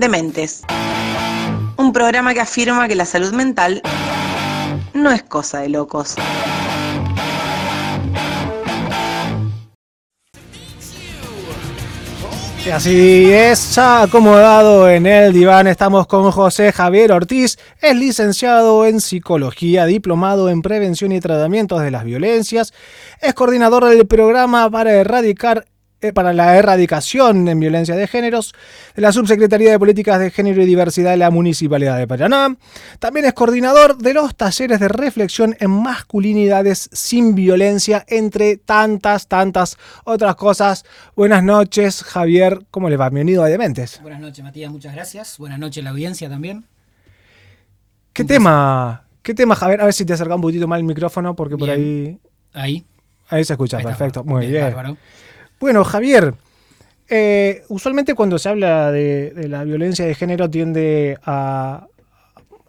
Dementes. Un programa que afirma que la salud mental no es cosa de locos. Y así es, ya acomodado en el diván estamos con José Javier Ortiz, es licenciado en psicología, diplomado en prevención y tratamientos de las violencias, es coordinador del programa para erradicar para la erradicación en violencia de géneros de la Subsecretaría de Políticas de Género y Diversidad de la Municipalidad de Paraná. También es coordinador de los talleres de reflexión en masculinidades sin violencia, entre tantas, tantas otras cosas. Buenas noches, Javier. ¿Cómo le va? Bienvenido a Dementes. Buenas noches, Matías. Muchas gracias. Buenas noches, la audiencia también. ¿Qué tema? ¿Qué tema, Javier? A ver si te acerca un poquito más el micrófono, porque por ahí. Ahí. Ahí se escucha, perfecto. Muy bien. Bueno, Javier, eh, usualmente cuando se habla de, la violencia de género tiende a,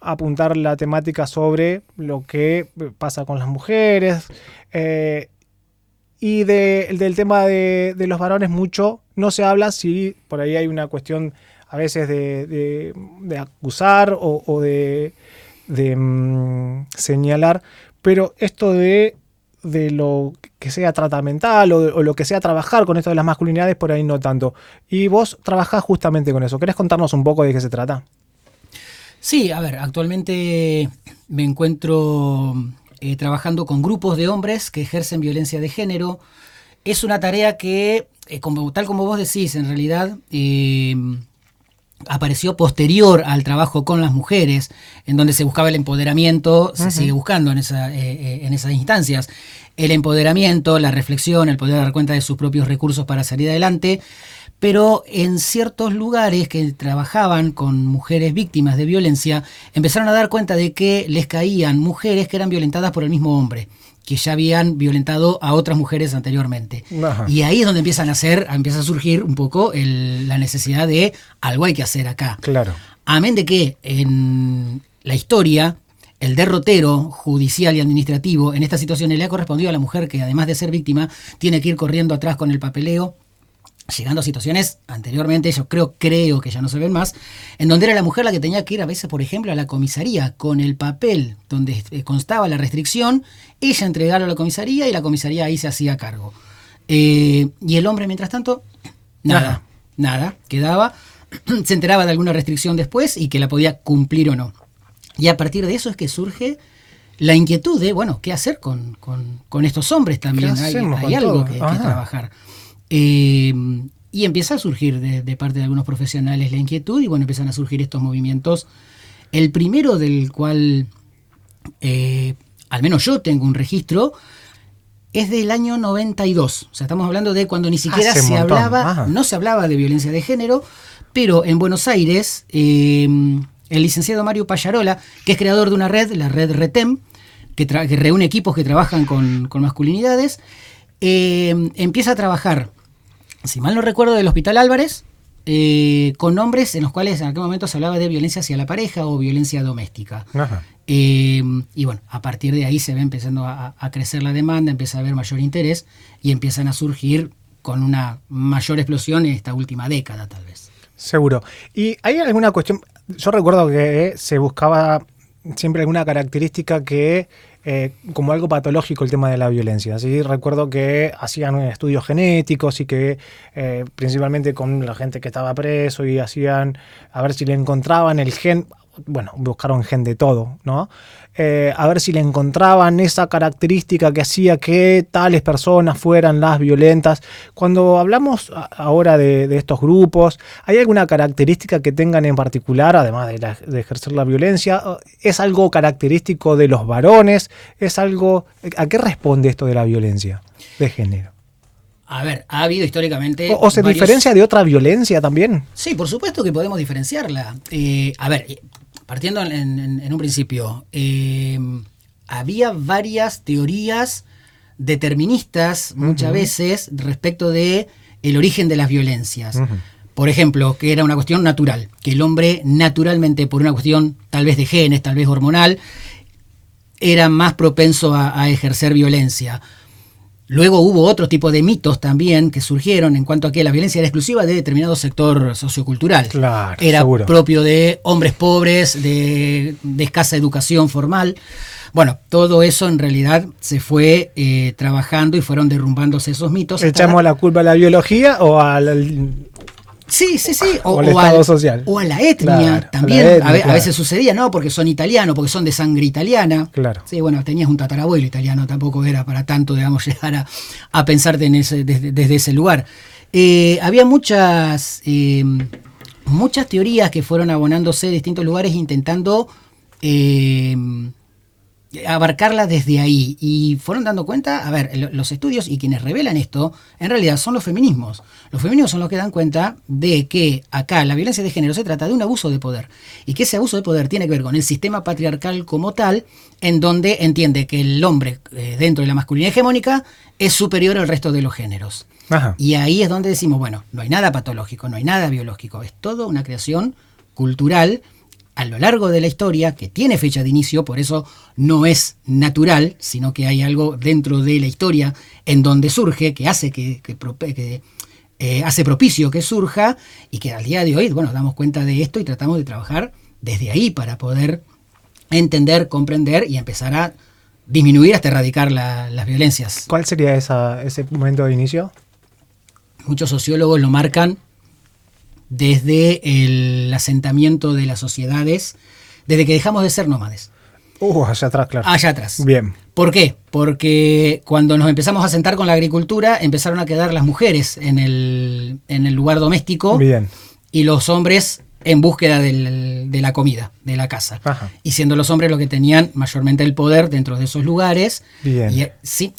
apuntar la temática sobre lo que pasa con las mujeres eh, y del tema de, los varones mucho no se habla si por ahí hay una cuestión a veces de, acusar o, de, mm, señalar, pero esto de de lo que sea tratamental o, lo que sea trabajar con esto de las masculinidades, por ahí no tanto. Y vos trabajás justamente con eso. ¿Querés contarnos un poco de qué se trata? Sí, a ver, actualmente me encuentro eh, trabajando con grupos de hombres que ejercen violencia de género. Es una tarea que, eh, como, tal como vos decís, en realidad eh, apareció posterior al trabajo con las mujeres, en donde se buscaba el empoderamiento, se sigue buscando en, esa, eh, eh, en esas instancias, el empoderamiento, la reflexión, el poder dar cuenta de sus propios recursos para salir adelante, pero en ciertos lugares que trabajaban con mujeres víctimas de violencia, empezaron a dar cuenta de que les caían mujeres que eran violentadas por el mismo hombre que ya habían violentado a otras mujeres anteriormente. Y ahí es donde empiezan a hacer, empieza a surgir un poco la necesidad de algo hay que hacer acá. Claro. Amén de que en la historia el derrotero judicial y administrativo en esta situación le ha correspondido a la mujer que además de ser víctima tiene que ir corriendo atrás con el papeleo llegando a situaciones anteriormente, yo creo, creo que ya no se ven más, en donde era la mujer la que tenía que ir a veces, por ejemplo, a la comisaría con el papel donde eh, constaba la restricción, ella entregarlo a la comisaría y la comisaría ahí se hacía cargo. Eh, y el hombre, mientras tanto, nada, nada, quedaba, se enteraba de alguna restricción después y que la podía cumplir o no. Y a partir de eso es que surge la inquietud de, bueno, ¿qué hacer con, estos hombres también? Hay, algo que, que trabajar. Eh, y empieza a surgir de, parte de algunos profesionales la inquietud y bueno, empiezan a surgir estos movimientos. El primero del cual, eh, al menos yo tengo un registro, es del año 92. O sea, estamos hablando de cuando ni siquiera se hablaba, no se hablaba de violencia de género, pero en Buenos Aires, eh, el licenciado Mario Payarola, que es creador de una red, la red RETEM, que, reúne equipos que trabajan con, masculinidades, empieza a trabajar si mal no recuerdo, del Hospital Álvarez, eh, con nombres en los cuales en aquel momento se hablaba de violencia hacia la pareja o violencia doméstica. Eh, y bueno, a partir de ahí se ve empezando a, crecer la demanda, empieza a haber mayor interés y empiezan a surgir con una mayor explosión en esta última década, tal vez. Seguro. ¿Y hay alguna cuestión? Yo recuerdo que se buscaba siempre alguna característica que eh, como algo patológico el tema de la violencia. ¿sí? Recuerdo que hacían estudios genéticos y que eh, principalmente con la gente que estaba preso y hacían a ver si le encontraban el gen, bueno, buscaron gen de todo, ¿no? Eh, a ver si le encontraban esa característica que hacía que tales personas fueran las violentas. Cuando hablamos ahora de, estos grupos, ¿hay alguna característica que tengan en particular, además de, ejercer la violencia? ¿Es algo característico de los varones? ¿Es algo... ¿A qué responde esto de la violencia de género? A ver, ha habido históricamente. ¿O, se diferencia de otra violencia también? Sí, por supuesto que podemos diferenciarla. Eh, a ver, partiendo en, un principio, eh, había varias teorías deterministas muchas veces respecto de el origen de las violencias. Por ejemplo, que era una cuestión natural, que el hombre naturalmente, por una cuestión tal vez de genes, tal vez hormonal, era más propenso a, ejercer violencia. Luego hubo otro tipo de mitos también que surgieron en cuanto a que la violencia era exclusiva de determinado sector sociocultural. Claro, era seguro. propio de hombres pobres, de, de escasa educación formal. Bueno, todo eso en realidad se fue eh, trabajando y fueron derrumbándose esos mitos. ¿Echamos la culpa a la biología o al... Sí, sí, sí. O al social. o a la etnia Claro, a la también. etnia, a, ve- a claro. veces sucedía, ¿no? Porque son italianos, porque son de sangre italiana. Claro. Sí, bueno, tenías un tatarabuelo italiano, tampoco era para tanto, digamos, llegar a, a pensarte en ese, desde, desde ese lugar. Eh, había muchas, eh, muchas teorías que fueron abonándose de distintos lugares intentando eh, abarcarla desde ahí y fueron dando cuenta, a ver, lo- los estudios y quienes revelan esto, en realidad son los feminismos. Los feminismos son los que dan cuenta de que acá la violencia de género se trata de un abuso de poder y que ese abuso de poder tiene que ver con el sistema patriarcal como tal, en donde entiende que el hombre eh, dentro de la masculinidad hegemónica es superior al resto de los géneros. Ajá. Y ahí es donde decimos, bueno, no hay nada patológico, no hay nada biológico, es todo una creación cultural a lo largo de la historia que tiene fecha de inicio, por eso no es natural, sino que hay algo dentro de la historia en donde surge, que hace que, que que, eh, hace propicio que surja y que al día de hoy, bueno, damos cuenta de esto y tratamos de trabajar desde ahí para poder entender, comprender y empezar a disminuir hasta erradicar la- las violencias. ¿Cuál sería esa, ese momento de inicio? muchos sociólogos lo marcan desde el asentamiento de las sociedades, desde que dejamos de ser nómades, Uh, allá atrás, claro. allá atrás. Bien. ¿Por qué? Porque cuando nos empezamos a sentar con la agricultura, empezaron a quedar las mujeres en el, en el lugar doméstico Bien. y los hombres en búsqueda del- de la comida, de la casa. Ajá. Y siendo los hombres los que tenían mayormente el poder dentro de esos lugares. Bien. Y, eh, sí,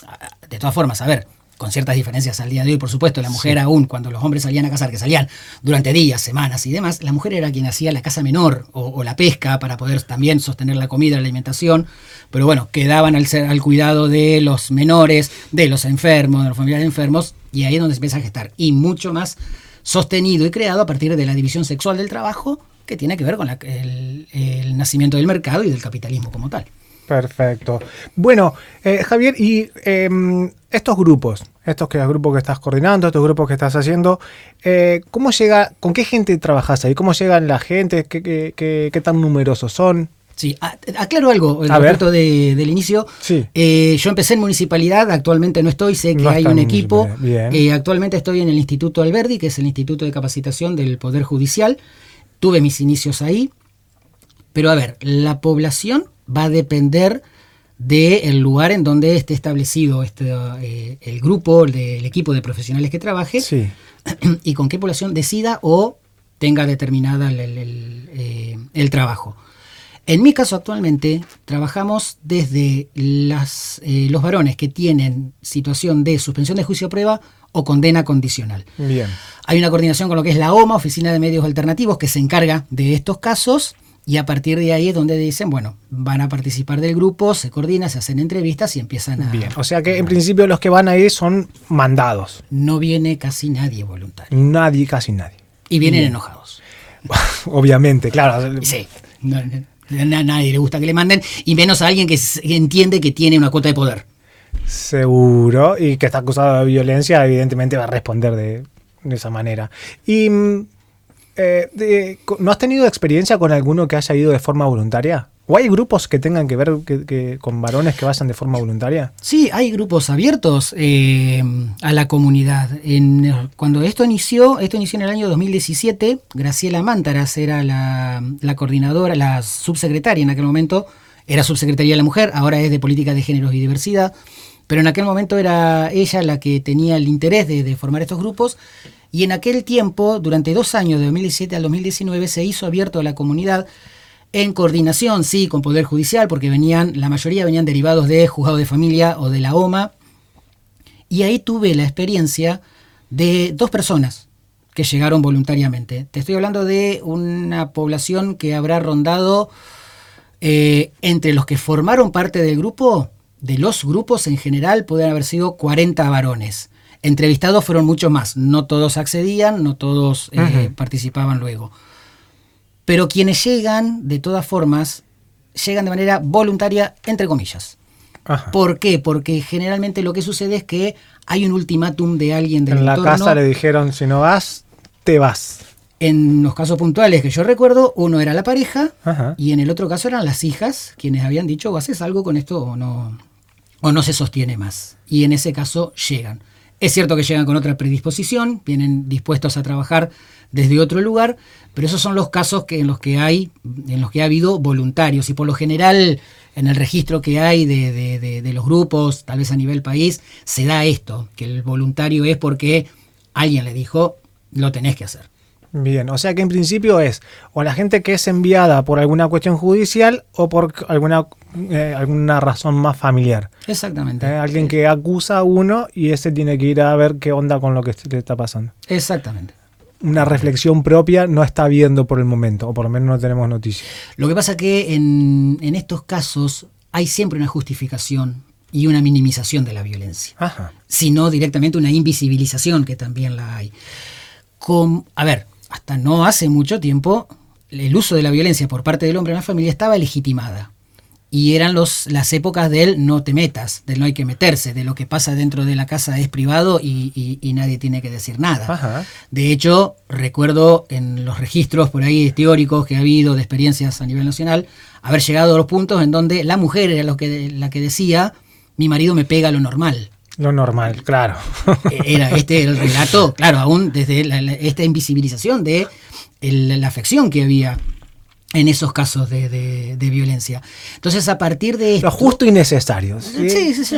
de todas formas, a ver, con ciertas diferencias al día de hoy, por supuesto, la mujer aún, cuando los hombres salían a cazar, que salían durante días, semanas y demás, la mujer era quien hacía la caza menor o, o la pesca para poder también sostener la comida, la alimentación, pero bueno, quedaban al, ser, al cuidado de los menores, de los enfermos, de los familiares enfermos, y ahí es donde se empieza a gestar. Y mucho más sostenido y creado a partir de la división sexual del trabajo, que tiene que ver con la- el, el nacimiento del mercado y del capitalismo como tal. Perfecto. Bueno, eh, Javier, y em, estos grupos, estos que, grupos que estás coordinando, estos grupos que estás haciendo, eh, ¿cómo llega, con qué gente trabajas ahí? ¿Cómo llegan la gente? ¿Qué, qué- qué- qué tan numerosos son? Sí, aclaro algo A ver. respecto de- del inicio. Sí. Eh, yo empecé en municipalidad, actualmente no estoy, sé que No hay un equipo. Eh, actualmente estoy en el Instituto Alberdi, que es el Instituto de Capacitación del Poder Judicial. Tuve mis inicios ahí. Pero a ver, la población va a depender del lugar en donde esté establecido este, eh, el grupo, el, de- el equipo de profesionales que trabaje Sí. y con qué población decida o tenga determinada el, el- el, eh, el trabajo. En mi caso actualmente trabajamos desde las, eh, los varones que tienen situación de suspensión de juicio a prueba o condena condicional. Bien. Hay una coordinación con lo que es la OMA, Oficina de Medios Alternativos, que se encarga de estos casos y a partir de ahí es donde dicen, bueno, van a participar del grupo, se coordina, se hacen entrevistas y empiezan a... Bien. O sea que en principio los que van ahí son mandados. No viene casi nadie voluntario. Nadie, casi nadie. Y vienen Bien. enojados. Obviamente, claro. Sí. No, no, a nadie le gusta que le manden, y menos a alguien que entiende que tiene una cuota de poder. Seguro. Y que está acusado de violencia, evidentemente va a responder de, de esa manera. Y. eh, ¿No has tenido experiencia con alguno que haya ido de forma voluntaria? ¿O hay grupos que tengan que ver con varones que vayan de forma voluntaria? Sí, hay grupos abiertos eh, a la comunidad. Cuando esto inició, esto inició en el año 2017, Graciela Mántaras era la, coordinadora, la subsecretaria en aquel momento, era subsecretaría de la mujer, ahora es de política de géneros y diversidad, pero en aquel momento era ella la que tenía el interés de, formar estos grupos y en aquel tiempo, durante dos años, de 2017 al 2019, se hizo abierto a la comunidad en coordinación, sí, con Poder Judicial, porque venían, la mayoría venían derivados de Juzgado de Familia o de la OMA. Y ahí tuve la experiencia de dos personas que llegaron voluntariamente. Te estoy hablando de una población que habrá rondado eh, entre los que formaron parte del grupo, de los grupos en general, pueden haber sido 40 varones. Entrevistados fueron muchos más. No todos accedían, no todos eh, participaban luego. Pero quienes llegan, de todas formas, llegan de manera voluntaria, entre comillas. Ajá. ¿Por qué? Porque generalmente lo que sucede es que hay un ultimátum de alguien del En la entorno. casa le dijeron, si no vas, te vas. En los casos puntuales que yo recuerdo, uno era la pareja Ajá. y en el otro caso eran las hijas quienes habían dicho o haces algo con esto o no, o no se sostiene más. Y en ese caso llegan. Es cierto que llegan con otra predisposición, vienen dispuestos a trabajar desde otro lugar, pero esos son los casos que, en los que hay, en los que ha habido voluntarios. Y por lo general, en el registro que hay de, de- de- de los grupos, tal vez a nivel país, se da esto, que el voluntario es porque alguien le dijo, lo tenés que hacer. Bien, o sea que en principio es o la gente que es enviada por alguna cuestión judicial o por alguna, eh, alguna razón más familiar. Exactamente. Eh, alguien que acusa a uno y ese tiene que ir a ver qué onda con lo que le está pasando. Exactamente. Una reflexión propia no está viendo por el momento, o por lo menos no tenemos noticias. Lo que pasa que en, en estos casos hay siempre una justificación y una minimización de la violencia, Ajá. sino directamente una invisibilización que también la hay. Con, a ver, hasta no hace mucho tiempo el uso de la violencia por parte del hombre en la familia estaba legitimada. Y eran los, las épocas del no te metas, del no hay que meterse, de lo que pasa dentro de la casa es privado y, y- y nadie tiene que decir nada. Ajá. De hecho, recuerdo en los registros por ahí teóricos que ha habido de experiencias a nivel nacional, haber llegado a los puntos en donde la mujer era lo que, la que decía, mi marido me pega lo normal. Lo normal, claro. Era este el relato, claro, aún desde la- la- esta invisibilización de el- la afección que había en esos casos de, de- de violencia. Entonces, a partir de esto... Lo justo y necesario. ¿sí? Sí, sí, sí.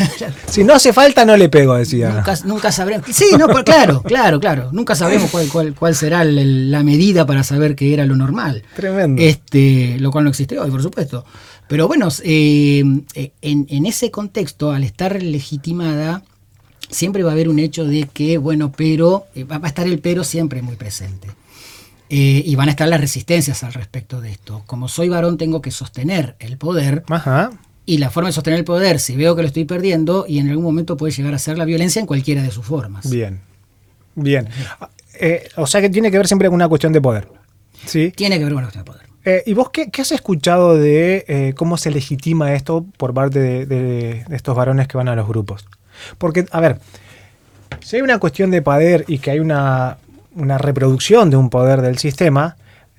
Si no hace falta, no le pego, decía. Nunca, nunca sabremos. Sí, no, pues, claro, claro, claro. Nunca sabemos cuál, cuál, cuál será la medida para saber que era lo normal. Tremendo. Este, lo cual no existe hoy, por supuesto. Pero bueno, eh, eh, en, en ese contexto, al estar legitimada, siempre va a haber un hecho de que, bueno, pero, eh, va a estar el pero siempre muy presente. Eh, y van a estar las resistencias al respecto de esto. Como soy varón, tengo que sostener el poder. Ajá. Y la forma de sostener el poder, si veo que lo estoy perdiendo, y en algún momento puede llegar a ser la violencia en cualquiera de sus formas. Bien. Bien. Eh, o sea que tiene que ver siempre con una cuestión de poder. ¿Sí? Tiene que ver con la cuestión de poder. Eh, ¿Y vos qué, qué has escuchado de cómo se legitima esto por parte de, de- de estos varones que van a los grupos? Porque, a ver, si hay una cuestión de poder y que hay una, una reproducción de un poder del sistema,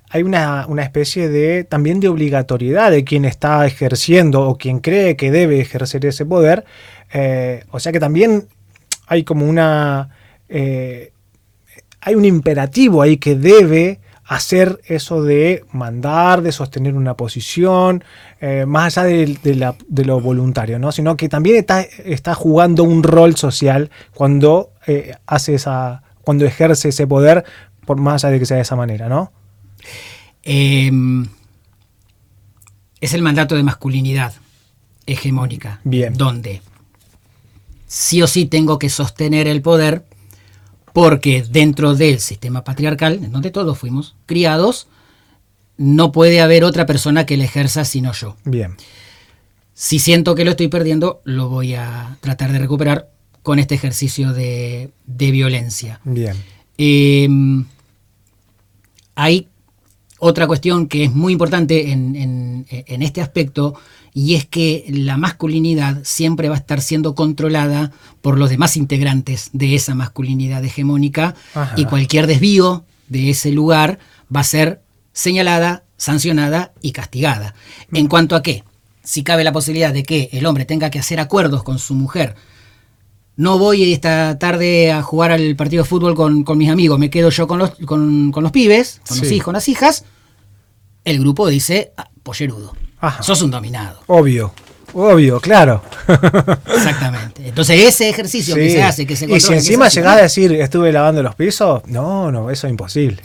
hay una, una especie de también de obligatoriedad de quien está ejerciendo o quien cree que debe ejercer ese poder. Eh, o sea que también hay como una... eh, hay un imperativo ahí que debe hacer eso de mandar, de sostener una posición, eh, más allá de, lo voluntario, ¿no? Sino que también está, está jugando un rol social cuando hace esa, cuando ejerce ese poder, por más allá de que sea de esa manera, ¿no? Eh, es el mandato de masculinidad hegemónica. Bien. Donde sí o sí tengo que sostener el poder porque dentro del sistema patriarcal, en donde todos fuimos criados, no puede haber otra persona que la ejerza sino yo. Bien, Si siento que lo estoy perdiendo, lo voy a tratar de recuperar con este ejercicio de, de violencia. bien. Eh, hay otra cuestión que es muy importante en, en- en este aspecto y es que la masculinidad siempre va a estar siendo controlada por los demás integrantes de esa masculinidad hegemónica Ajá. y cualquier desvío de ese lugar va a ser señalada, sancionada y castigada. En cuanto a qué, si cabe la posibilidad de que el hombre tenga que hacer acuerdos con su mujer no voy esta tarde a jugar al partido de fútbol con, con mis amigos, me quedo yo con los, con, con los pibes, con los hijos, con las hijas, el grupo dice, ah, pollerudo, Ajá. sos un dominado. Obvio, obvio, claro. Exactamente. Entonces ese ejercicio que se hace, que se y si encima llegás a decir estuve lavando los pisos, no, no, eso es imposible.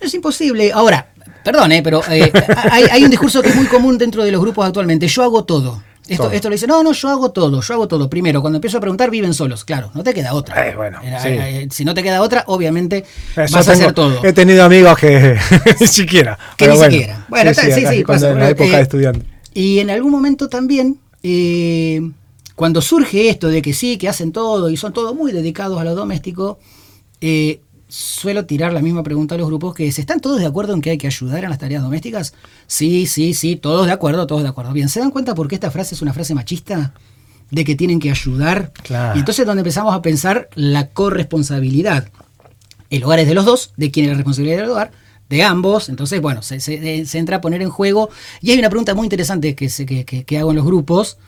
No es imposible. Ahora, perdón, eh, pero eh, hay, hay un discurso que es muy común dentro de los grupos actualmente. Yo hago todo. Esto, esto lo dice, no, no, yo hago todo, yo hago todo. Primero, cuando empiezo a preguntar, viven solos. Claro, no te queda otra. Eh, bueno, Eh, sí. eh, si no te queda otra, obviamente Eh, vas a hacer todo. He tenido amigos que ni siquiera. Que ni bueno. siquiera. Bueno, está- sí, acá sí, cuando pasa, en la época de estudiante. Y en algún momento también, cuando surge esto de que sí, que hacen todo y son todos muy dedicados a lo doméstico, suelo tirar la misma pregunta a los grupos que es, ¿están todos de acuerdo en que hay que ayudar en las tareas domésticas? Sí, sí, sí, todos de acuerdo, todos de acuerdo. Bien, ¿se dan cuenta por qué esta frase es una frase machista? De que tienen que ayudar. Claro. Y entonces es donde empezamos a pensar la corresponsabilidad. El hogar es de los dos, de quién es la responsabilidad del hogar, de ambos. Entonces, bueno, se, se- se entra a poner en juego. Y hay una pregunta muy interesante que, se- que, que- que hago en los grupos.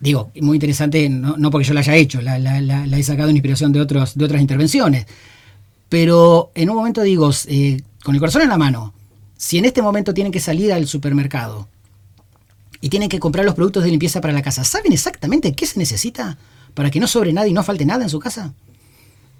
Digo, muy interesante, no, no porque yo la haya hecho, la, la- la- la he sacado en inspiración de, otros, de otras intervenciones. Pero en un momento digo, eh, con el corazón en la mano, si en este momento tienen que salir al supermercado y tienen que comprar los productos de limpieza para la casa, ¿saben exactamente qué se necesita para que no sobre nada y no falte nada en su casa?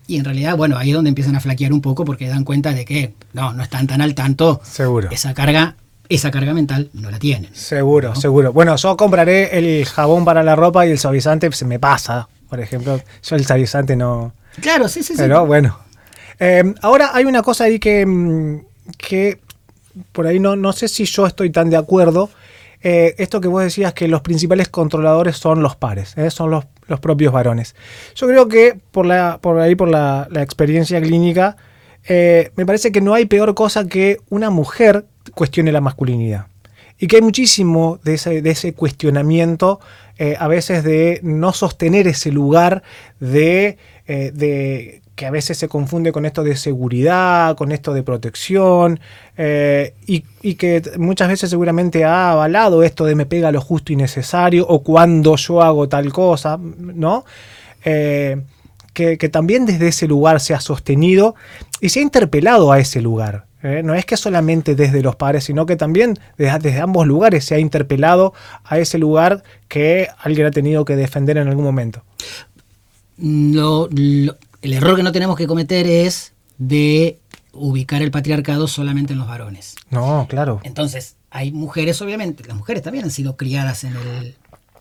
Y en realidad, bueno, ahí es donde empiezan a flaquear un poco porque dan cuenta de que no, no están tan al tanto. Seguro. Esa carga, esa carga mental no la tienen. Seguro, seguro. Bueno, yo compraré el jabón para la ropa y el suavizante se me pasa, por ejemplo. Yo el suavizante no... Claro, sí, sí, sí. Pero bueno. Eh, ahora hay una cosa ahí que, mm, que por ahí no, no sé si yo estoy tan de acuerdo. Eh, esto que vos decías que los principales controladores son los pares, ¿eh? son los, los propios varones. Yo creo que por, la, por ahí, por la, la experiencia clínica, eh, me parece que no hay peor cosa que una mujer cuestione la masculinidad. Y que hay muchísimo de ese, de ese cuestionamiento, a veces de no sostener ese lugar de, de que a veces se confunde con esto de seguridad, con esto de protección, eh, y, que muchas veces seguramente ha avalado esto de me pega lo justo y necesario, o cuando yo hago tal cosa, ¿no? Eh, que, también desde ese lugar se ha sostenido y se ha interpelado a ese lugar. ¿eh? No es que solamente desde los padres, sino que también desde, ambos lugares se ha interpelado a ese lugar que alguien ha tenido que defender en algún momento. Lo- el error que no tenemos que cometer es de ubicar el patriarcado solamente en los varones. No, claro. Entonces, hay mujeres, obviamente, las mujeres también han sido criadas en el,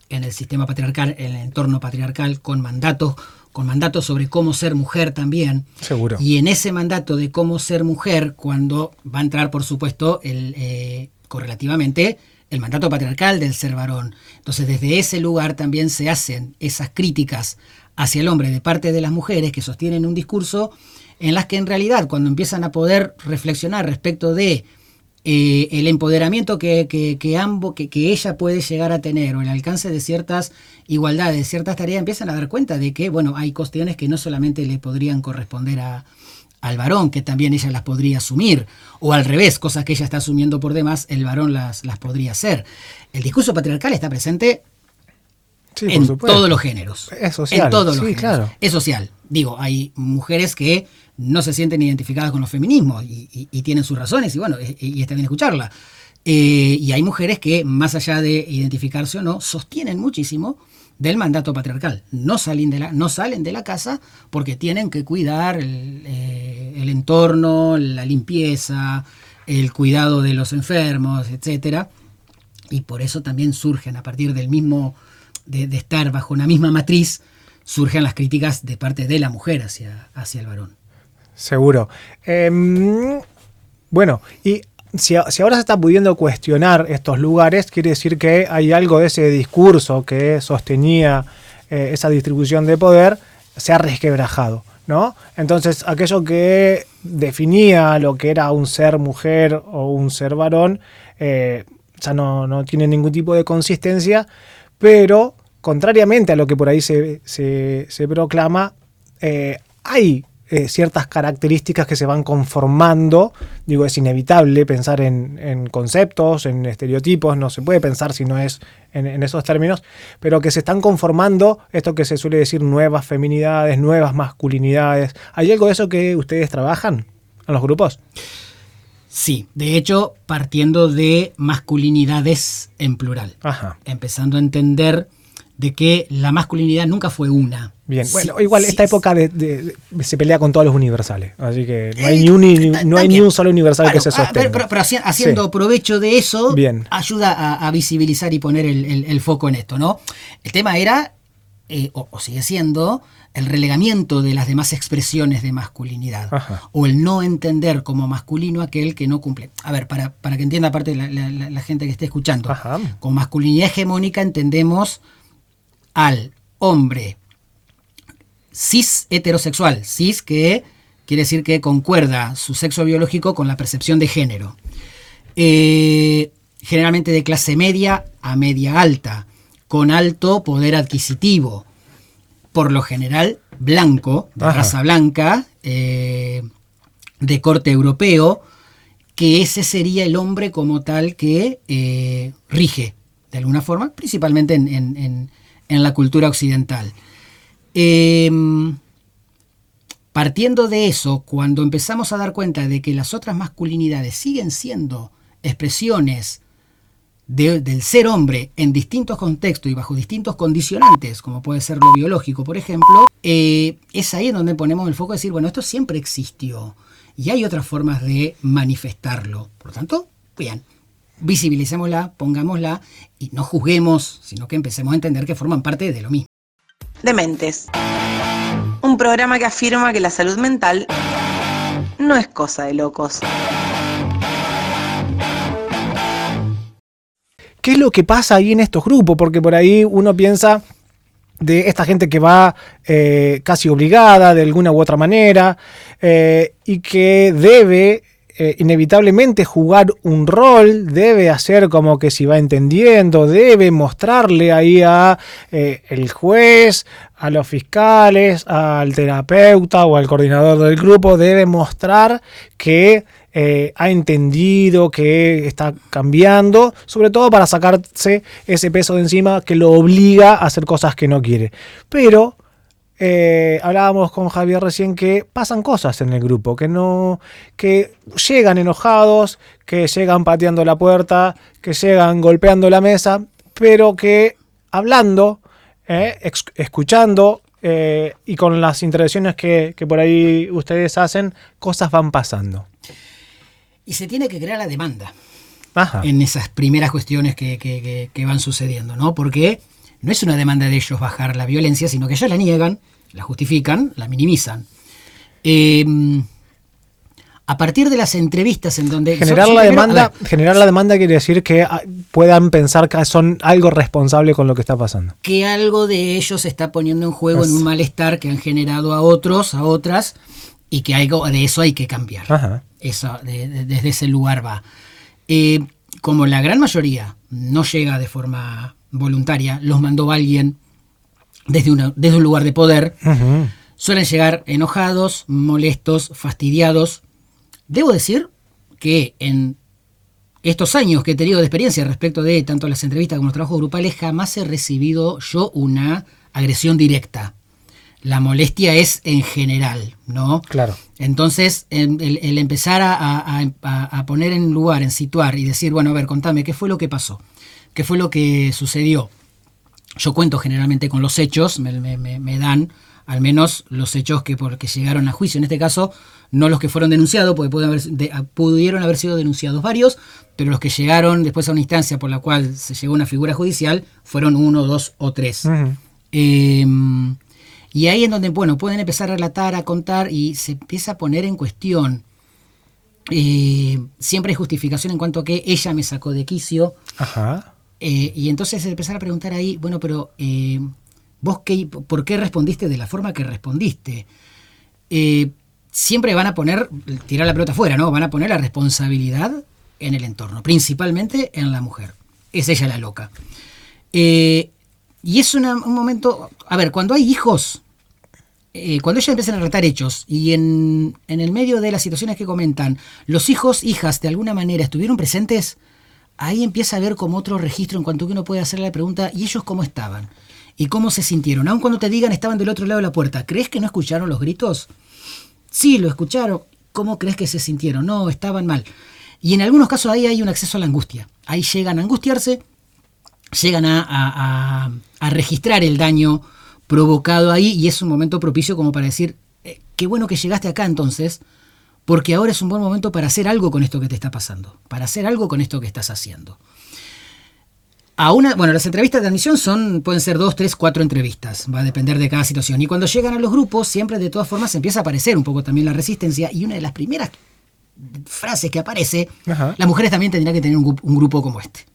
en el sistema patriarcal, en el entorno patriarcal, con mandatos, con mandatos sobre cómo ser mujer también. Seguro. Y en ese mandato de cómo ser mujer, cuando va a entrar, por supuesto, el, eh, correlativamente, el mandato patriarcal del ser varón. Entonces, desde ese lugar también se hacen esas críticas hacia el hombre de parte de las mujeres que sostienen un discurso en las que en realidad cuando empiezan a poder reflexionar respecto de eh, el empoderamiento que, que, que ambos, que, que ella puede llegar a tener o el alcance de ciertas igualdades, de ciertas tareas, empiezan a dar cuenta de que, bueno, hay cuestiones que no solamente le podrían corresponder a, al varón, que también ella las podría asumir, o al revés, cosas que ella está asumiendo por demás, el varón las, las podría hacer. El discurso patriarcal está presente Sí, en todos los géneros. Es social, En todos sí, los géneros. claro. Es social. Digo, hay mujeres que no se sienten identificadas con los feminismos y, y- y tienen sus razones y bueno, y, y está bien escucharla. Eh, y hay mujeres que, más allá de identificarse o no, sostienen muchísimo del mandato patriarcal. No salen de la, no salen de la casa porque tienen que cuidar el, eh, el entorno, la limpieza, el cuidado de los enfermos, etcétera y por eso también surgen a partir del mismo de, estar bajo una misma matriz surgen las críticas de parte de la mujer hacia, hacia el varón Seguro. Em, bueno, y si ahora se está pudiendo cuestionar estos lugares, quiere decir que hay algo de ese discurso que sostenía eh, esa distribución de poder, se ha resquebrajado, ¿no? Entonces, aquello que definía lo que era un ser mujer o un ser varón, eh, ya no, no tiene ningún tipo de consistencia, pero contrariamente a lo que por ahí se, se- se proclama, eh, hay eh, ciertas características que se van conformando. Digo, es inevitable pensar en, en conceptos, en estereotipos, no se puede pensar si no es en, en esos términos, pero que se están conformando esto que se suele decir nuevas feminidades, nuevas masculinidades. ¿Hay algo de eso que ustedes trabajan en los grupos? Sí de hecho partiendo de masculinidades en plural Ajá. empezando a entender de que la masculinidad nunca fue una Bien, Sí, bueno, igual sí, esta época de, de- de- se pelea con todos los universales, así que no hay Eh, ni un, ni- ta- no hay ni también. un solo universal Claro, que se ah, sostenga. pero, pero- pero haci- haciendo Sí. provecho de eso, Bien. ayuda a, a visibilizar y poner el, el- el foco en esto, ¿no? El tema era, eh, o, o sigue siendo, el relegamiento de las demás expresiones de masculinidad. Ajá. O el no entender como masculino aquel que no cumple. A ver, para, para que entienda aparte la, la- gente que esté escuchando. Ajá. Con masculinidad hegemónica entendemos al hombre cis heterosexual, cis que quiere decir que concuerda su sexo biológico con la percepción de género. Eh, generalmente de clase media a media alta, con alto poder adquisitivo, por lo general blanco, de Ajá. raza blanca, eh, de corte europeo, que ese sería el hombre como tal que eh, rige, de alguna forma, principalmente en, en- en- en la cultura occidental. Em, partiendo de eso, cuando empezamos a dar cuenta de que las otras masculinidades siguen siendo expresiones de- del ser hombre en distintos contextos y bajo distintos condicionantes, como puede ser lo biológico, por ejemplo, eh, es ahí donde ponemos el foco de decir, bueno, esto siempre existió y hay otras formas de manifestarlo. Por lo tanto, bien, visibilicémosla, pongámosla y no juzguemos, sino que empecemos a entender que forman parte de lo mismo. Dementes. Un programa que afirma que la salud mental no es cosa de locos. ¿Qué es lo que pasa ahí en estos grupos? Porque por ahí uno piensa de esta gente que va eh, casi obligada de alguna u otra manera eh, y que debe eh, inevitablemente jugar un rol, debe hacer como que si va entendiendo, debe mostrarle ahí a el juez, a los fiscales, al terapeuta o al coordinador del grupo, debe mostrar que eh, ha entendido, que está cambiando, sobre todo para sacarse ese peso de encima que lo obliga a hacer cosas que no quiere. Pero eh, hablábamos con Javier recién que pasan cosas en el grupo, que no, que llegan enojados, que llegan pateando la puerta, que llegan golpeando la mesa, pero que hablando, eh, escuchando y con las intervenciones que por ahí ustedes hacen, cosas van pasando. Y se tiene que crear la demanda. Ajá. en esas primeras cuestiones que, que- que- que van sucediendo, ¿no? Porque no es una demanda de ellos bajar la violencia, sino que ellos la niegan, la justifican, la minimizan. Eh, a partir de las entrevistas en donde... Generar la primero- demanda, ver, generar la demanda quiere decir que ah, puedan pensar que son algo responsable con lo que está pasando. que algo de ellos se está poniendo en juego en un malestar que han generado a otros, a otras, y que algo de eso hay que cambiar. Ajá. Eso, de- de- desde ese lugar va. Eh, como la gran mayoría no llega de forma voluntaria, los mandó alguien desde, una- desde un lugar de poder, suelen llegar enojados, molestos, fastidiados. Debo decir que en estos años que he tenido de experiencia respecto de tanto las entrevistas como los trabajos grupales, jamás he recibido yo una agresión directa. La molestia es en general, ¿no? Claro. Entonces, el, el empezar a, a- a- a poner en lugar, en situar y decir, bueno, a ver, contame, ¿qué fue lo que pasó? ¿Qué fue lo que sucedió? Yo cuento generalmente con los hechos, me, me- me- me dan al menos los hechos que porque llegaron a juicio. En este caso, no los que fueron denunciados, porque pueden haber- de- pudieron haber sido denunciados varios, pero los que llegaron después a una instancia por la cual se llegó a una figura judicial fueron uno, dos o tres. Eh, y ahí en donde, bueno, pueden empezar a relatar, a contar y se empieza a poner en cuestión. eh, siempre hay justificación en cuanto a que ella me sacó de quicio. Ajá. eh, y entonces empezar a preguntar ahí, bueno, pero eh, vos qué, por qué respondiste de la forma que respondiste. Siempre van a poner, tirar la pelota afuera, ¿no? Van a poner la responsabilidad en el entorno, principalmente en la mujer. Es ella la loca. Y es una- un momento, a ver, cuando hay hijos, eh, cuando ellos empiezan a relatar hechos y en, en el medio de las situaciones que comentan, los hijos, hijas, de alguna manera estuvieron presentes, ahí empieza a haber como otro registro en cuanto que uno puede hacerle la pregunta, ¿y ellos cómo estaban? ¿Y cómo se sintieron? Aun cuando te digan estaban del otro lado de la puerta, ¿crees que no escucharon los gritos? Sí, lo escucharon. ¿Cómo crees que se sintieron? No, estaban mal. Y en algunos casos ahí hay un acceso a la angustia. Ahí llegan a angustiarse, llegan a- a- a registrar el daño provocado ahí y es un momento propicio como para decir, eh, qué bueno que llegaste acá entonces, porque ahora es un buen momento para hacer algo con esto que te está pasando, para hacer algo con esto que estás haciendo. A una, bueno, las entrevistas de admisión son, pueden ser dos, tres, cuatro entrevistas, va a depender de cada situación. Y cuando llegan a los grupos, siempre de todas formas empieza a aparecer un poco también la resistencia y una de las primeras frases que aparece, Ajá. las mujeres también tendrían que tener un, un grupo como este,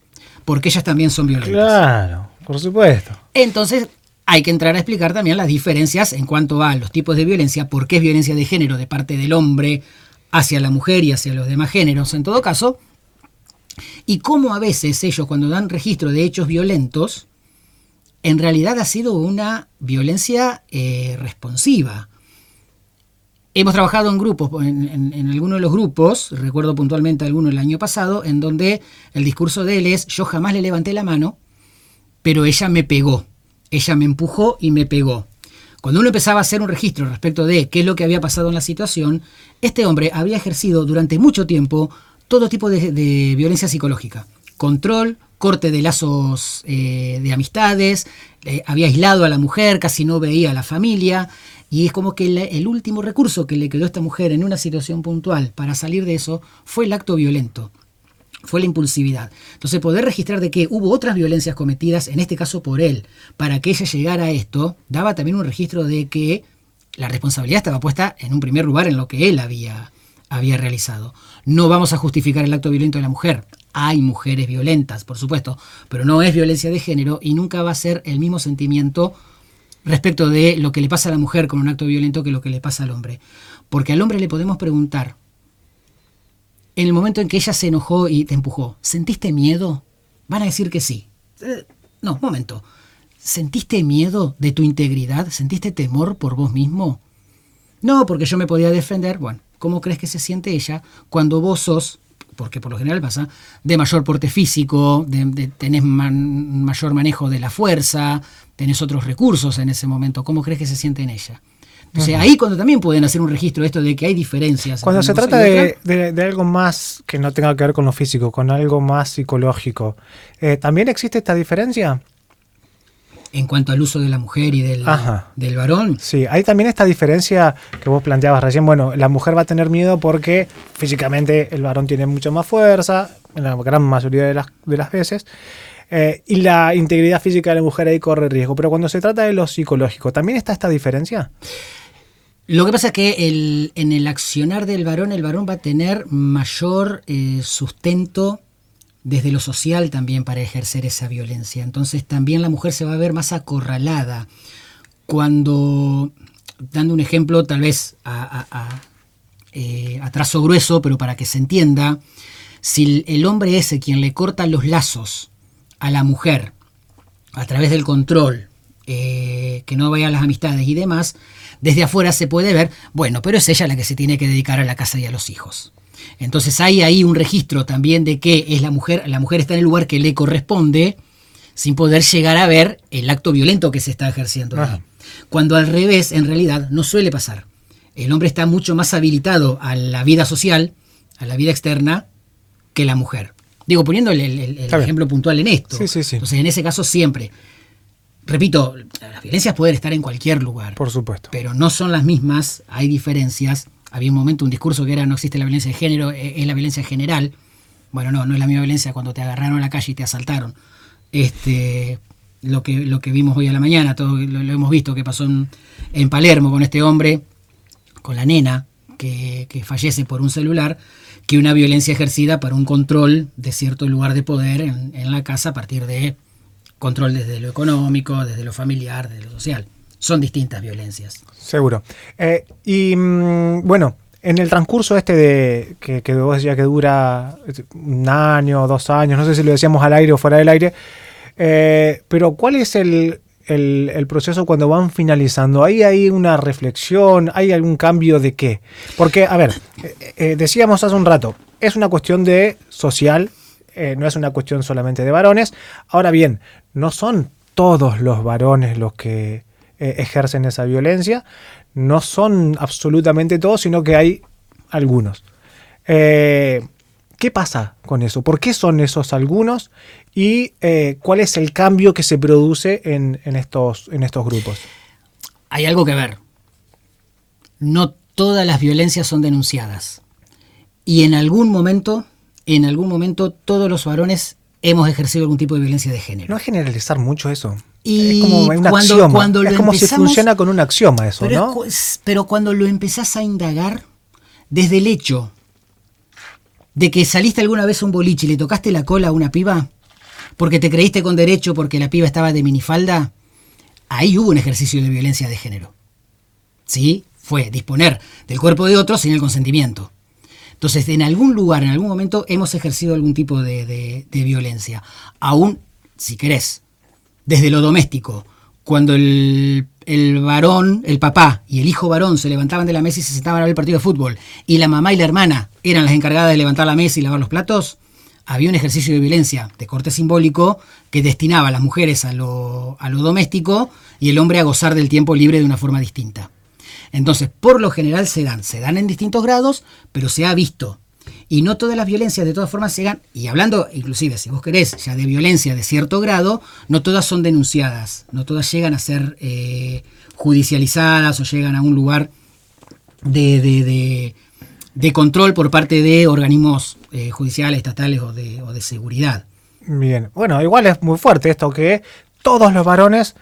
porque ellas también son violentas. Claro, por supuesto. Entonces, hay que entrar a explicar también las diferencias en cuanto a los tipos de violencia, por qué es violencia de género de parte del hombre hacia la mujer y hacia los demás géneros en todo caso, y cómo a veces ellos cuando dan registro de hechos violentos, en realidad ha sido una violencia eh, responsiva. Hemos trabajado en grupos, en, en, algunos de los grupos, recuerdo puntualmente alguno el año pasado, en donde el discurso de él es, yo jamás le levanté la mano, pero ella me pegó. Ella me empujó y me pegó. Cuando uno empezaba a hacer un registro respecto de qué es lo que había pasado en la situación, este hombre había ejercido durante mucho tiempo todo tipo de, violencia psicológica. Control, corte de lazos eh, de amistades, había aislado a la mujer, casi no veía a la familia, y es como que el último recurso que le quedó a esta mujer en una situación puntual para salir de eso fue el acto violento fue la impulsividad. Entonces, poder registrar de que hubo otras violencias cometidas, en este caso por él, para que ella llegara a esto, daba también un registro de que la responsabilidad estaba puesta en un primer lugar en lo que él había, había realizado. No vamos a justificar el acto violento de la mujer. Hay mujeres violentas, por supuesto, pero no es violencia de género y nunca va a ser el mismo sentimiento respecto de lo que le pasa a la mujer con un acto violento que lo que le pasa al hombre. Porque al hombre le podemos preguntar, en el momento en que ella se enojó y te empujó, ¿sentiste miedo? Van a decir que sí. Eh, no, momento. ¿Sentiste miedo de tu integridad? ¿Sentiste temor por vos mismo? No, porque yo me podía defender. Bueno, ¿cómo crees que se siente ella cuando vos sos, porque por lo general pasa, de mayor porte físico, de, tenés mayor manejo de la fuerza, tenés otros recursos en ese momento? ¿Cómo crees que se siente en ella? O sea, ahí cuando también pueden hacer un registro de esto de que hay diferencias. Cuando se trata de, algo más que no tenga que ver con lo físico, con algo más psicológico, eh, ¿también existe esta diferencia? En cuanto al uso de la mujer y del, del varón. Sí, hay también esta diferencia que vos planteabas recién. Bueno, la mujer va a tener miedo porque físicamente el varón tiene mucha más fuerza, en la gran mayoría de las, de las veces. Eh, y la integridad física de la mujer ahí corre riesgo. Pero cuando se trata de lo psicológico, ¿también está esta diferencia? Lo que pasa es que en el accionar del varón, el varón va a tener mayor eh, sustento desde lo social también para ejercer esa violencia. Entonces también la mujer se va a ver más acorralada. Cuando, dando un ejemplo tal vez a, eh, trazo grueso, pero para que se entienda, si el hombre ese quien le corta los lazos a la mujer a través del control, eh, que no vaya a las amistades y demás, desde afuera se puede ver, bueno, pero es ella la que se tiene que dedicar a la casa y a los hijos. Entonces hay ahí un registro también de que es la mujer, la mujer está en el lugar que le corresponde, sin poder llegar a ver el acto violento que se está ejerciendo ahí. Cuando al revés, en realidad, no suele pasar. El hombre está mucho más habilitado a la vida social, a la vida externa, que la mujer. Digo, poniendo el, ejemplo puntual en esto. Entonces, en ese caso, siempre repito, las violencias pueden estar en cualquier lugar. Por supuesto. Pero no son las mismas, hay diferencias. Había un momento, un discurso que era no existe la violencia de género, e-, es la violencia general. Bueno, no, no es la misma violencia cuando te agarraron en la calle y te asaltaron. Este, lo que, lo que vimos hoy a la mañana, todo lo, hemos visto que pasó en, Palermo con este hombre, con la nena, que, fallece por un celular, que una violencia ejercida para un control de cierto lugar de poder en, la casa a partir de control desde lo económico, desde lo familiar, desde lo social. Son distintas violencias. Seguro. Eh, y mm, bueno, en el transcurso este de que, vos decías que dura un año, dos años, no sé si lo decíamos al aire o fuera del aire, eh, pero ¿cuál es el, proceso cuando van finalizando? ¿Hay ahí una reflexión? ¿Hay algún cambio de qué? Porque, a ver, eh, decíamos hace un rato, es una cuestión de social, no es una cuestión solamente de varones. Ahora bien, no son todos los varones los que eh, ejercen esa violencia, no son absolutamente todos, sino que hay algunos. Eh, ¿Qué pasa con eso? ¿Por qué son esos algunos? ¿Y eh, cuál es el cambio que se produce en, estos, en estos grupos? Hay algo que ver. No todas las violencias son denunciadas. Y en algún momento, en algún momento, todos los varones hemos ejercido algún tipo de violencia de género. No es generalizar mucho eso. es como un axioma. es como si funciona con un axioma eso, pero ¿no? pero cuando lo empezás a indagar, desde el hecho de que saliste alguna vez un boliche y le tocaste la cola a una piba, porque te creíste con derecho porque la piba estaba de minifalda, ahí hubo un ejercicio de violencia de género. ¿Sí? Fue disponer del cuerpo de otro sin el consentimiento. Entonces, en algún lugar, en algún momento, hemos ejercido algún tipo de, de violencia. Aún, si querés, desde lo doméstico, cuando el, varón, el papá y el hijo varón se levantaban de la mesa y se sentaban a ver el partido de fútbol, y la mamá y la hermana eran las encargadas de levantar la mesa y lavar los platos, había un ejercicio de violencia de corte simbólico que destinaba a las mujeres a lo, a lo doméstico y el hombre a gozar del tiempo libre de una forma distinta. Entonces, por lo general se dan, se dan en distintos grados, pero se ha visto y no todas las violencias de todas formas llegan, y hablando inclusive, si vos querés, ya de violencia de cierto grado, no todas son denunciadas, no todas llegan a ser eh, judicializadas o llegan a un lugar de, de, control por parte de organismos eh, judiciales, estatales o de, o de seguridad. Bien, bueno, igual es muy fuerte esto que todos los varones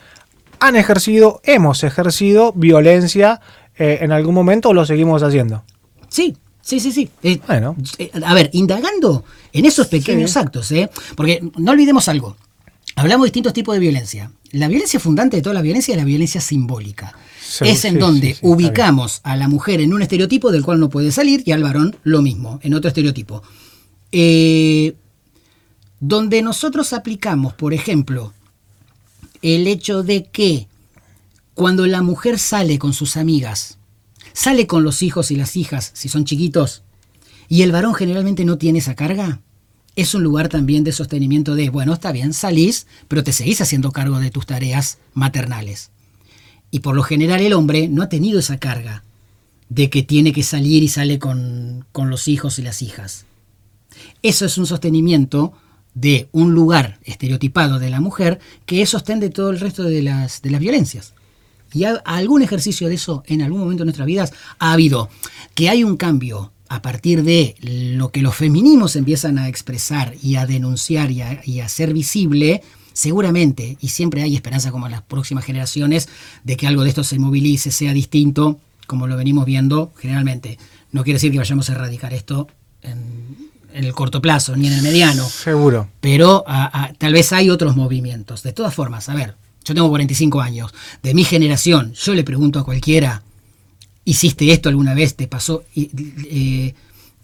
han ejercido, hemos ejercido violencia eh, en algún momento o lo seguimos haciendo. Sí, Sí, sí, sí. Eh, bueno. Eh, a ver, indagando en esos pequeños actos, ¿eh? Porque no olvidemos algo. Hablamos de distintos tipos de violencia. La violencia fundante de toda la violencia es la violencia simbólica. es en donde ubicamos a la mujer en un estereotipo del cual no puede salir y al varón lo mismo, en otro estereotipo. Eh, donde nosotros aplicamos, por ejemplo, el hecho de que cuando la mujer sale con sus amigas sale con los hijos y las hijas, si son chiquitos, y el varón generalmente no tiene esa carga, es un lugar también de sostenimiento de, bueno, está bien, salís, pero te seguís haciendo cargo de tus tareas maternales. Y por lo general el hombre no ha tenido esa carga de que tiene que salir y sale con, con los hijos y las hijas. Eso es un sostenimiento de un lugar estereotipado de la mujer que es sostén de todo el resto de las, de las violencias. Y algún ejercicio de eso en algún momento de nuestras vidas ha habido. Que hay un cambio a partir de lo que los feminismos empiezan a expresar y a denunciar y a, y hacer visible, seguramente, y siempre hay esperanza como en las próximas generaciones, de que algo de esto se movilice, sea distinto, como lo venimos viendo generalmente. No quiere decir que vayamos a erradicar esto en, el corto plazo, ni en el mediano. Seguro. Pero tal vez hay otros movimientos. De todas formas, a ver, yo tengo 45 años, de mi generación, yo le pregunto a cualquiera, ¿hiciste esto alguna vez? ¿Te pasó? Eh,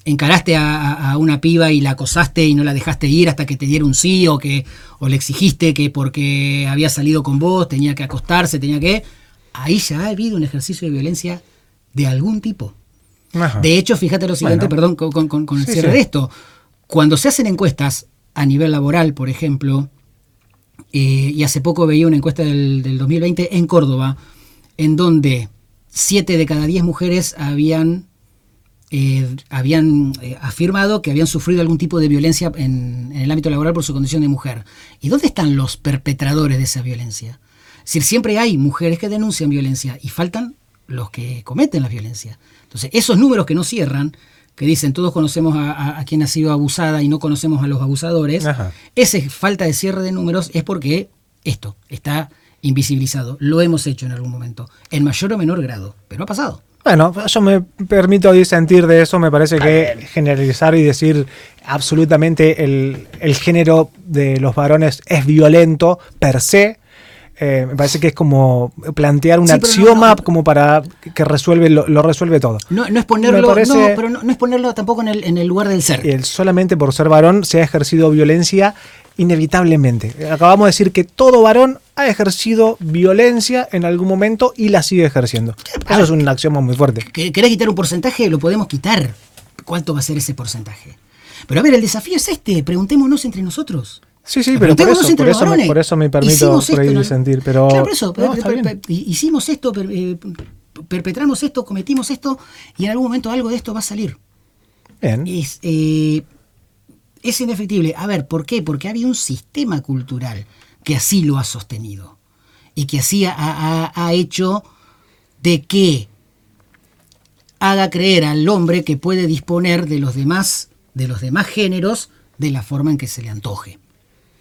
¿Encaraste a, una piba y la acosaste y no la dejaste ir hasta que te diera un sí o, que, o le exigiste que porque había salido con vos tenía que acostarse, tenía que... Ahí ya ha habido un ejercicio de violencia de algún tipo. De hecho, fíjate lo siguiente, perdón, con, el cierre de esto. Cuando se hacen encuestas a nivel laboral, por ejemplo, eh, y hace poco veía una encuesta del, 2020 en Córdoba, en donde 7 de cada 10 mujeres habían, eh, habían eh, afirmado que habían sufrido algún tipo de violencia en, el ámbito laboral por su condición de mujer. ¿Y dónde están los perpetradores de esa violencia? Es decir, siempre hay mujeres que denuncian violencia y faltan los que cometen la violencia. Entonces, esos números que no cierran que dicen todos conocemos a, quien ha sido abusada y no conocemos a los abusadores, esa falta de cierre de números es porque esto está invisibilizado. Lo hemos hecho en algún momento, en mayor o menor grado, pero ha pasado. Bueno, yo me permito disentir de eso, me parece que generalizar y decir absolutamente el, el género de los varones es violento per se, eh, me parece que es como plantear un axioma como para que resuelve lo, resuelve todo. No, es ponerlo, pero no, es ponerlo tampoco en el, en el lugar del ser. Solamente por ser varón se ha ejercido violencia inevitablemente. Acabamos de decir que todo varón ha ejercido violencia en algún momento y la sigue ejerciendo. Eso es un axioma muy fuerte. ¿Querés quitar un porcentaje? Lo podemos quitar. ¿Cuánto va a ser ese porcentaje? Pero a ver, el desafío es este, preguntémonos entre nosotros. Sí, sí, pero por eso, por, eso me, por eso, me, permito sentir. Pero, claro, por eso, hicimos esto, eh, perpetramos esto, cometimos esto, y en algún momento algo de esto va a salir. Bien. Es, eh, es indefectible. A ver, ¿por qué? Porque había un sistema cultural que así lo ha sostenido y que así ha, ha hecho de que haga creer al hombre que puede disponer de los demás, de los demás géneros de la forma en que se le antoje.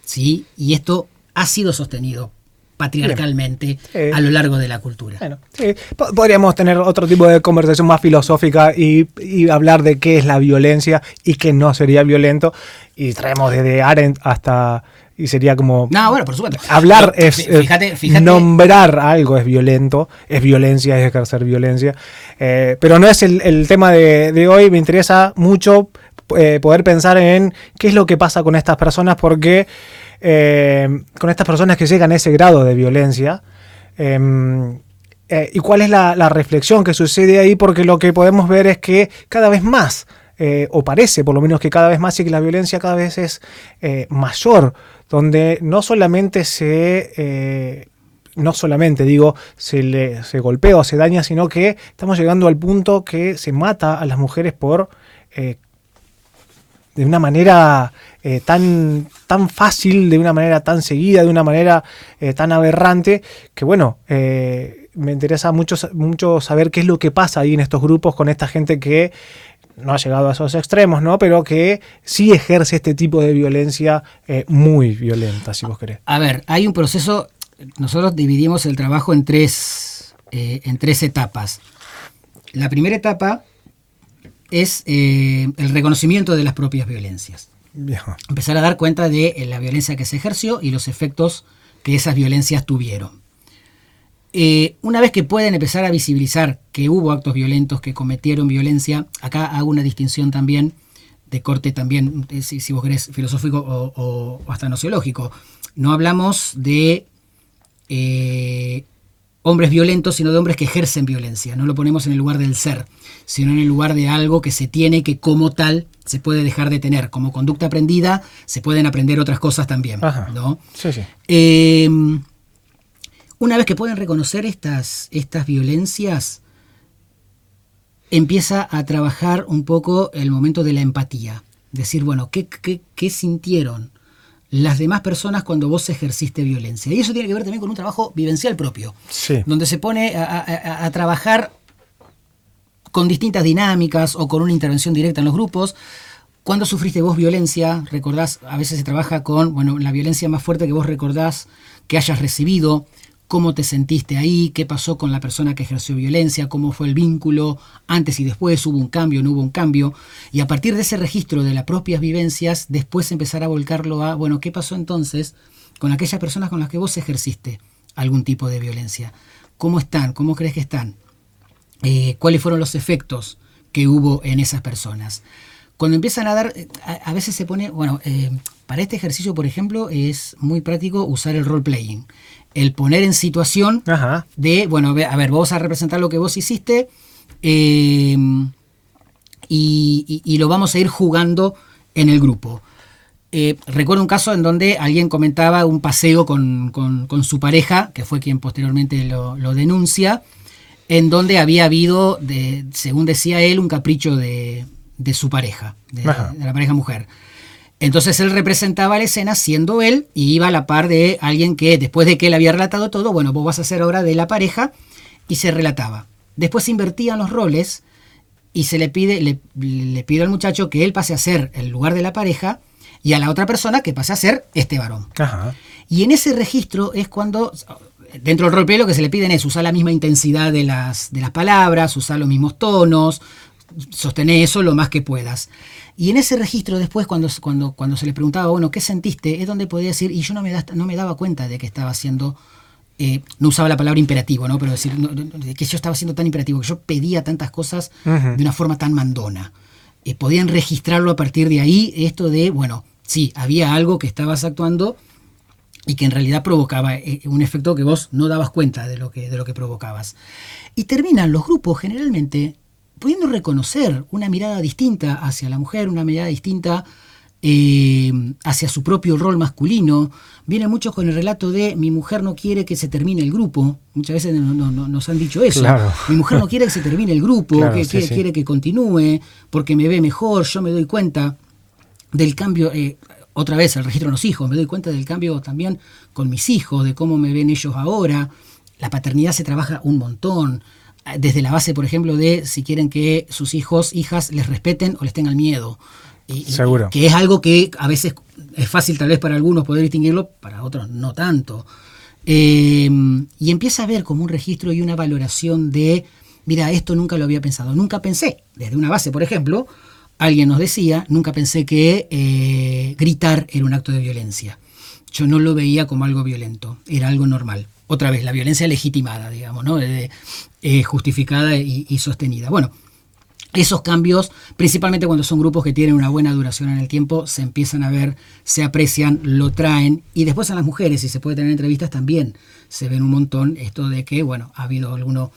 ¿Sí? Y esto ha sido sostenido patriarcalmente a lo largo de la cultura. Bueno, podríamos tener otro tipo de conversación más filosófica y, y hablar de qué es la violencia y qué no sería violento. Y traemos desde Arendt hasta. Y sería como. No, bueno, por supuesto. Hablar Pero, es. fí- Fíjate, eh, fíjate. Nombrar algo es violento, es violencia, es ejercer violencia. Eh, pero no es el, el tema de, de hoy. Me interesa mucho eh, poder pensar en qué es lo que pasa con estas personas, porque eh, con estas personas que llegan a ese grado de violencia. em, eh, ¿Y cuál es la, reflexión que sucede ahí? Porque lo que podemos ver es que cada vez más, o parece por lo menos que cada vez más, y que la violencia cada vez es mayor, donde no solamente se... no solamente digo se le se golpea o se daña, sino que estamos llegando al punto que se mata a las mujeres por de una manera eh, tan, tan fácil, de una manera tan seguida, de una manera eh, tan aberrante, que bueno, eh, me interesa mucho, mucho saber qué es lo que pasa ahí en estos grupos con esta gente que no ha llegado a esos extremos, ¿no? Pero que sí ejerce este tipo de violencia muy violenta, si vos querés. A ver, hay un proceso, nosotros dividimos el trabajo en tres, en tres etapas. La primera etapa es eh, el reconocimiento de las propias violencias. Empezar a dar cuenta de eh, la violencia que se ejerció y los efectos que esas violencias tuvieron. Eh, una vez que pueden empezar a visibilizar que hubo actos violentos, que cometieron violencia, acá hago una distinción también de corte también, si, si vos querés, filosófico o, o- o hasta nociológico. No hablamos de eh, hombres violentos, sino de hombres que ejercen violencia. No lo ponemos en el lugar del ser, sino en el lugar de algo que se tiene que como tal se puede dejar de tener. Como conducta aprendida, se pueden aprender otras cosas también. Ajá. ¿no? Sí, sí. Eh, una vez que pueden reconocer estas, estas violencias, empieza a trabajar un poco el momento de la empatía. Decir, bueno, ¿qué, qué, qué sintieron las demás personas cuando vos ejerciste violencia? Y eso tiene que ver también con un trabajo vivencial propio, Sí. donde se pone a, a- a- a trabajar con distintas dinámicas o con una intervención directa en los grupos. ¿Cuándo sufriste vos violencia? Recordás, a veces se trabaja con, bueno, la violencia más fuerte que vos recordás que hayas recibido, cómo te sentiste ahí, qué pasó con la persona que ejerció violencia, cómo fue el vínculo antes y después, hubo un cambio, no hubo un cambio. Y a partir de ese registro de las propias vivencias, después empezar a volcarlo a, bueno, ¿qué pasó entonces con aquellas personas con las que vos ejerciste algún tipo de violencia? ¿Cómo están? ¿Cómo crees que están? eh, cuáles fueron los efectos que hubo en esas personas. Cuando empiezan a dar, eh, a, veces se pone, bueno, eh, para este ejercicio, por ejemplo, es muy práctico usar el role-playing. El poner en situación Ajá. de, bueno, a ver, vos vas a representar lo que vos hiciste eh, y, y- y lo vamos a ir jugando en el grupo. Eh, recuerdo un caso en donde alguien comentaba un paseo con, con- con su pareja, que fue quien posteriormente lo, lo denuncia, en donde había habido, de, según decía él, un capricho de, de su pareja, de la pareja mujer. Entonces él representaba la escena siendo él y iba a la par de alguien que después de que él había relatado todo, bueno, vos vas a ser ahora de la pareja y se relataba. Después se invertían los roles y se le pide, le, le pide al muchacho que él pase a ser el lugar de la pareja y a la otra persona que pase a ser este varón. Ajá. Y en ese registro es cuando, dentro del roleplay lo que se le piden es usar la misma intensidad de las, de las palabras, usar los mismos tonos, sostener eso lo más que puedas. Y en ese registro después, cuando, cuando, cuando se le preguntaba, bueno, ¿qué sentiste? Es donde podía decir, y yo no me, da- no me daba cuenta de que estaba haciendo, eh, no usaba la palabra imperativo, ¿no? Pero decir, no, no, de que yo estaba siendo tan imperativo, que yo pedía tantas cosas de una forma tan mandona. Eh, podían registrarlo a partir de ahí, esto de, bueno, sí, había algo que estabas actuando y que en realidad provocaba eh, un efecto que vos no dabas cuenta de lo que, de lo que provocabas. Y terminan los grupos generalmente pudiendo reconocer una mirada distinta hacia la mujer, una mirada distinta eh, hacia su propio rol masculino. Vienen muchos con el relato de mi mujer no quiere que se termine el grupo. Muchas veces no- no- no- nos han dicho eso. Claro. Mi mujer no quiere que se termine el grupo, Claro, que sí, quiere, sí. quiere que continúe, porque me ve mejor, yo me doy cuenta del cambio, eh, otra vez el registro de los hijos, me doy cuenta del cambio también con mis hijos, de cómo me ven ellos ahora. La paternidad se trabaja un montón, desde la base, por ejemplo, de si quieren que sus hijos, hijas les respeten o les tengan miedo. Y- y- Seguro. Que es algo que a veces es fácil tal vez para algunos poder distinguirlo, para otros no tanto. Eh, y empieza a ver como un registro y una valoración de, mira, esto nunca lo había pensado, nunca pensé, desde una base, por ejemplo, alguien nos decía, nunca pensé que eh, gritar era un acto de violencia. Yo no lo veía como algo violento, era algo normal. Otra vez, la violencia legitimada, digamos, ¿no? Eh, justificada y, sostenida. Bueno, esos cambios, principalmente cuando son grupos que tienen una buena duración en el tiempo, se empiezan a ver, se aprecian, lo traen. Y después a las mujeres, si se puede tener entrevistas, también se ven un montón esto de que, bueno, ha habido alguno,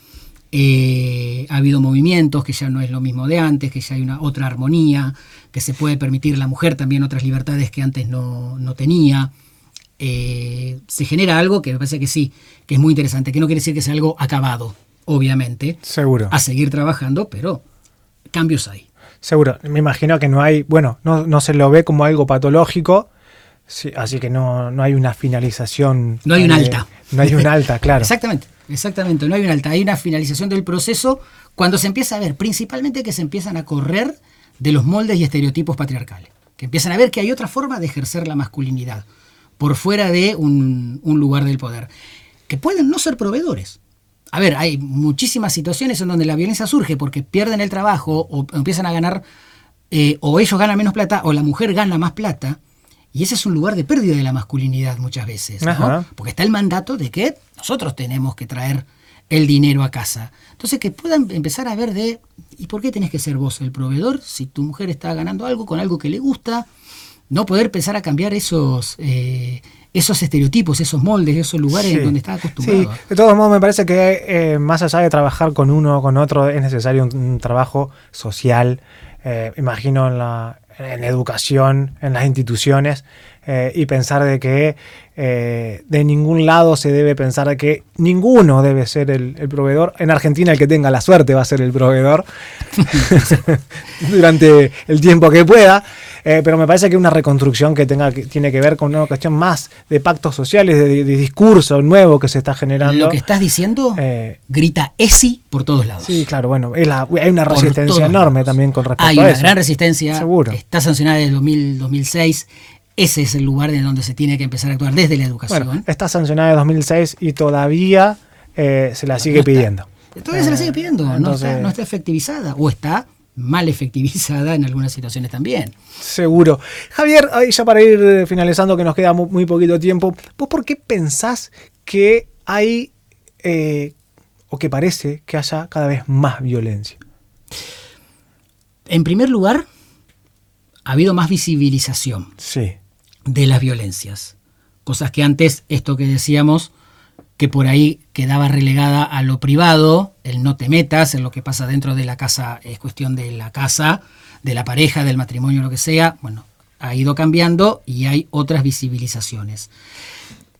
eh, ha habido movimientos, que ya no es lo mismo de antes, que ya hay una otra armonía, que se puede permitir la mujer también otras libertades que antes no, tenía. Eh, se genera algo que me parece que sí, que es muy interesante, que no quiere decir que sea algo acabado, obviamente. Seguro. A seguir trabajando, pero cambios hay. Seguro, me imagino que no hay, bueno, no, no se lo ve como algo patológico, así que no, no, hay una finalización. No hay un alta. No hay un alta, claro. exactamente, exactamente, no hay un alta, hay una finalización del proceso cuando se empieza a ver, principalmente que se empiezan a correr de los moldes y estereotipos patriarcales, que empiezan a ver que hay otra forma de ejercer la masculinidad, por fuera de un, un lugar del poder, que pueden no ser proveedores, a ver, hay muchísimas situaciones en donde la violencia surge porque pierden el trabajo o empiezan a ganar, eh, o ellos ganan menos plata o la mujer gana más plata. Y ese es un lugar de pérdida de la masculinidad muchas veces, ¿no? Porque está el mandato de que nosotros tenemos que traer el dinero a casa. Entonces que puedan empezar a ver de, ¿y por qué tenés que ser vos el proveedor si tu mujer está ganando algo con algo que le gusta? No poder empezar a cambiar esos, eh, esos estereotipos, esos moldes, esos lugares donde está acostumbrado. Sí, de todos modos me parece que eh, más allá de trabajar con uno o con otro, es necesario un, trabajo social, eh, imagino en la, en educación, en las instituciones, eh, y pensar de que de ningún lado se debe pensar de que ninguno debe ser el, el, proveedor. En Argentina el que tenga la suerte va a ser el proveedor durante el tiempo que pueda. Eh, pero me parece que una reconstrucción que tenga que, tiene que ver con una cuestión más de pactos sociales, de, discurso nuevo que se está generando. Lo que estás diciendo eh, grita ESI por todos lados. Sí, claro, bueno, hay una resistencia enorme también con respecto a eso. Hay una gran resistencia. Seguro. Está sancionada desde 2000, 2006 ese es el lugar en donde se tiene que empezar a actuar desde la educación. Bueno, está sancionada en 2006 y todavía eh, se la sigue pidiendo. Todavía se la sigue pidiendo, no, está, no, está, efectivizada o está mal efectivizada en algunas situaciones también. Seguro. Javier, ya para ir eh, finalizando, que nos queda muy, poquito tiempo, ¿vos por qué pensás que hay, eh, o que parece que haya cada vez más violencia? En primer lugar, ha habido más visibilización de las violencias. Cosas que antes, esto que decíamos, que por ahí quedaba relegada a lo privado, el no te metas en lo que pasa dentro de la casa, es cuestión de la casa, de la pareja, del matrimonio, lo que sea, bueno, ha ido cambiando y hay otras visibilizaciones.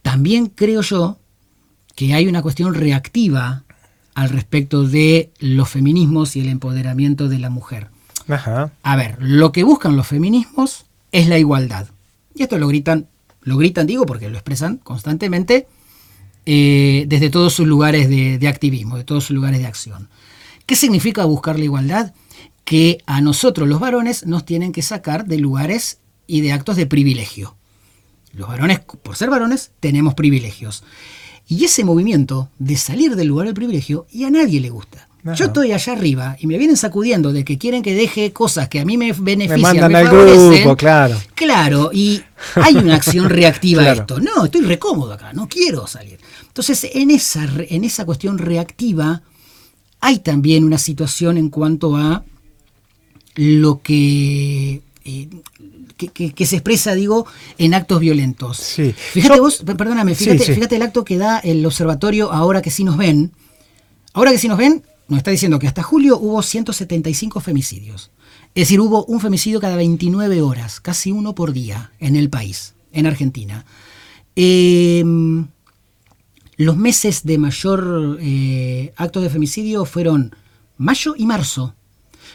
También creo yo que hay una cuestión reactiva al respecto de los feminismos y el empoderamiento de la mujer. A ver, lo que buscan los feminismos es la igualdad. Y esto lo gritan, lo gritan, digo, porque lo expresan constantemente eh, desde todos sus lugares de, activismo, de todos sus lugares de acción. ¿Qué significa buscar la igualdad? Que a nosotros los varones nos tienen que sacar de lugares y de actos de privilegio. Los varones, por ser varones, tenemos privilegios. Y ese movimiento de salir del lugar del privilegio, y a nadie le gusta. Yo estoy allá arriba y me vienen sacudiendo de que quieren que deje cosas que a mí me benefician, me, mandan grupo, claro. Claro, y hay una acción reactiva a esto. No, estoy recómodo acá, no quiero salir. Entonces, en esa, en esa cuestión reactiva hay también una situación en cuanto a lo que, eh, que, se expresa, digo, en actos violentos. Sí. Fíjate vos, perdóname, fíjate, fíjate el acto que da el observatorio ahora que sí nos ven. Ahora que sí nos ven, nos está diciendo que hasta julio hubo 175 femicidios. Es decir, hubo un femicidio cada 29 horas, casi uno por día en el país, en Argentina. Eh, los meses de mayor eh, actos de femicidio fueron mayo y marzo.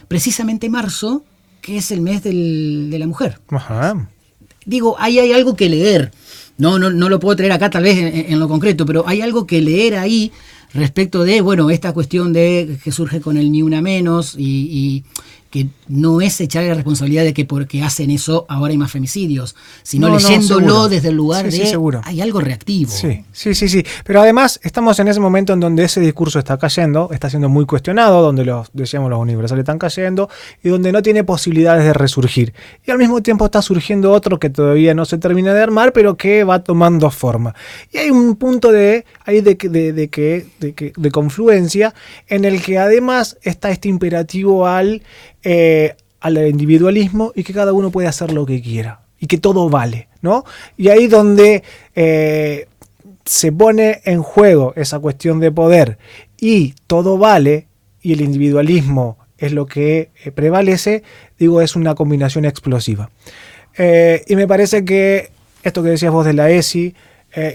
Precisamente marzo, que es el mes de la mujer. Digo, ahí hay algo que leer. No, no, no lo puedo traer acá tal vez en, lo concreto, pero hay algo que leer ahí respecto de, bueno, esta cuestión de que surge con el ni una menos y, que no es echarle la responsabilidad de que porque hacen eso ahora hay más femicidios, sino leyéndolo desde el lugar de seguro. hay algo reactivo. Sí, sí, sí, sí. Pero además estamos en ese momento en donde ese discurso está cayendo, está siendo muy cuestionado, donde los, decíamos, los universales están cayendo y donde no tiene posibilidades de resurgir. Y al mismo tiempo está surgiendo otro que todavía no se termina de armar, pero que va tomando forma. Y hay un punto de, ahí de, de, de, que, de confluencia en el que además está este imperativo al eh, al individualismo y que cada uno puede hacer lo que quiera y que todo vale, ¿no? Y ahí donde eh, se pone en juego esa cuestión de poder y todo vale y el individualismo es lo que eh, prevalece, digo, es una combinación explosiva. y me parece que esto que decías vos de la ESI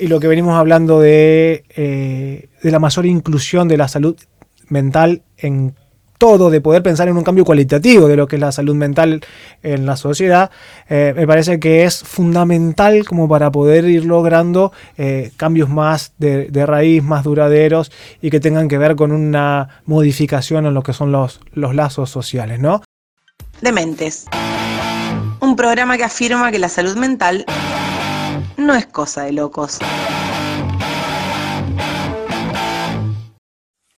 y lo que venimos hablando de, de la mayor inclusión de la salud mental en todo, de poder pensar en un cambio cualitativo de lo que es la salud mental en la sociedad, eh, me parece que es fundamental como para poder ir logrando eh, cambios más de, raíz, más duraderos y que tengan que ver con una modificación en lo que son los, los lazos sociales, ¿no? Dementes. Un programa que afirma que la salud mental no es cosa de locos.